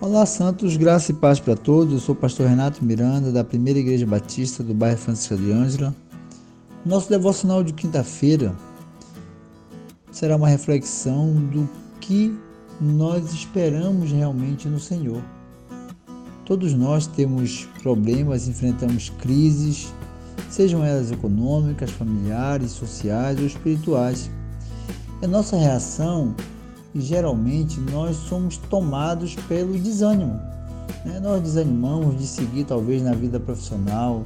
Olá, Santos, graça e paz para todos. Eu sou o pastor Renato Miranda, da Primeira Igreja Batista do bairro Francisco de Ângela. Nosso devocional de quinta-feira será uma reflexão do que nós esperamos realmente no Senhor. Todos nós temos problemas, enfrentamos crises, sejam elas econômicas, familiares, sociais ou espirituais. A nossa reação e geralmente nós somos tomados pelo desânimo. Né? Nós desanimamos de seguir talvez na vida profissional,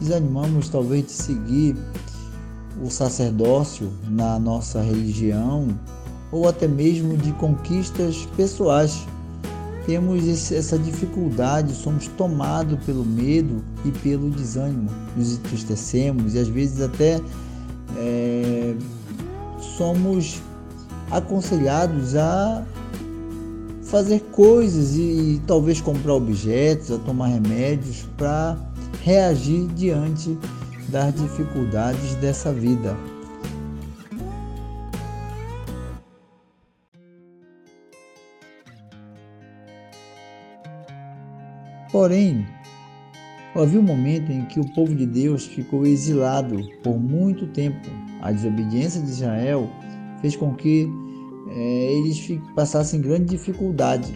desanimamos talvez de seguir o sacerdócio na nossa religião ou até mesmo de conquistas pessoais. Temos essa dificuldade, somos tomados pelo medo e pelo desânimo, nos entristecemos e às vezes até é, somos aconselhados a fazer coisas e talvez comprar objetos, a tomar remédios para reagir diante das dificuldades dessa vida. Porém, havia um momento em que o povo de Deus ficou exilado por muito tempo. A desobediência de Israel fez com que é, eles passassem grande dificuldade.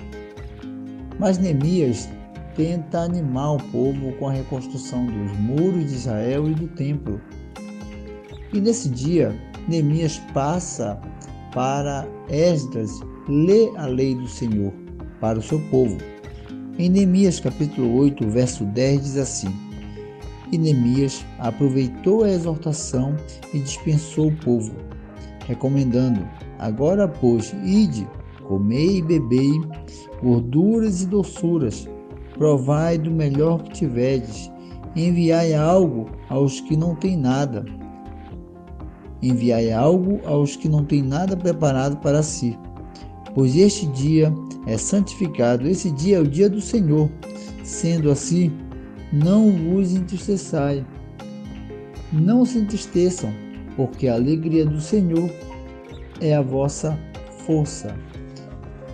Mas Neemias tenta animar o povo com a reconstrução dos muros de Israel e do templo. E nesse dia, Neemias passa para Esdras ler a lei do Senhor para o seu povo. Em Neemias capítulo 8, verso 10 diz assim: E Neemias aproveitou a exortação e dispensou o povo recomendando: Agora, pois, ide, comei e bebei, gorduras e doçuras, provai do melhor que tiverdes, enviai algo aos que não têm nada. Enviai algo aos que não têm nada preparado para si. Pois este dia é santificado, esse dia é o dia do Senhor. Sendo assim, não vos entristeçai. Não se entristeçam, porque a alegria do Senhor é a vossa força.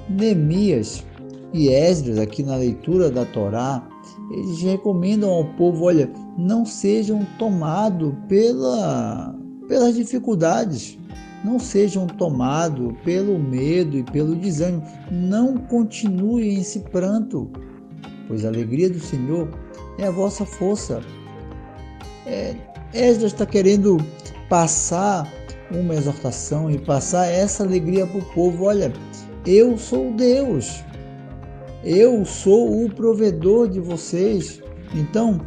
Neemias e Esdras, aqui na leitura da Torá, eles recomendam ao povo: olha, não sejam tomados pela, pelas dificuldades, não sejam tomados pelo medo e pelo desânimo, não continuem esse pranto, pois a alegria do Senhor é a vossa força. É, Esdras está querendo passar uma exortação e passar essa alegria para o povo. Olha, eu sou Deus, eu sou o provedor de vocês. Então,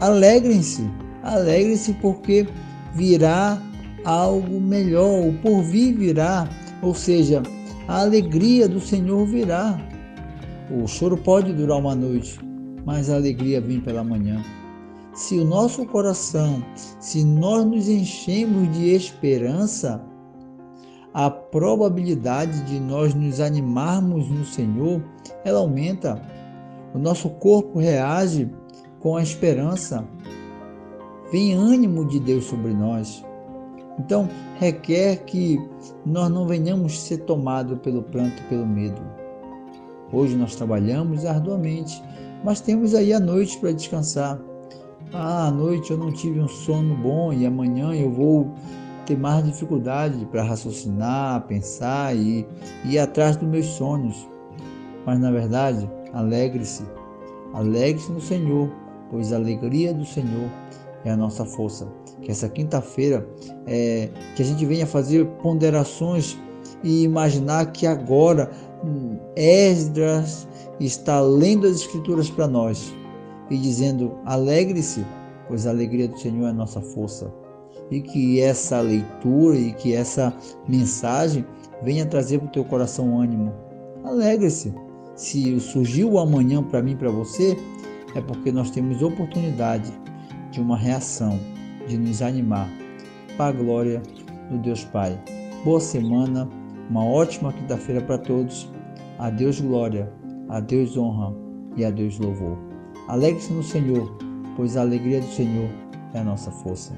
alegrem-se, alegrem-se porque virá algo melhor, o porvir virá, ou seja, a alegria do Senhor virá. O choro pode durar uma noite, mas a alegria vem pela manhã se o nosso coração, se nós nos enchemos de esperança, a probabilidade de nós nos animarmos no Senhor, ela aumenta. O nosso corpo reage com a esperança. Vem ânimo de Deus sobre nós. Então, requer que nós não venhamos ser tomados pelo pranto pelo medo. Hoje nós trabalhamos arduamente, mas temos aí a noite para descansar. Ah, à noite eu não tive um sono bom e amanhã eu vou ter mais dificuldade para raciocinar, pensar e, ir atrás dos meus sonhos. Mas na verdade, alegre-se, alegre-se no Senhor, pois a alegria do Senhor é a nossa força. Que essa quinta-feira é, que a gente venha fazer ponderações e imaginar que agora Esdras está lendo as Escrituras para nós e dizendo: alegre-se, pois a alegria do Senhor é nossa força. E que essa leitura e que essa mensagem venha trazer para o teu coração ânimo. Alegre-se. Se surgiu o amanhã para mim para você, é porque nós temos oportunidade de uma reação, de nos animar. Para a glória do Deus Pai. Boa semana, uma ótima quinta-feira para todos. A Deus glória, a Deus honra e a Deus louvor. Alegre-se no Senhor, pois a alegria do Senhor é a nossa força.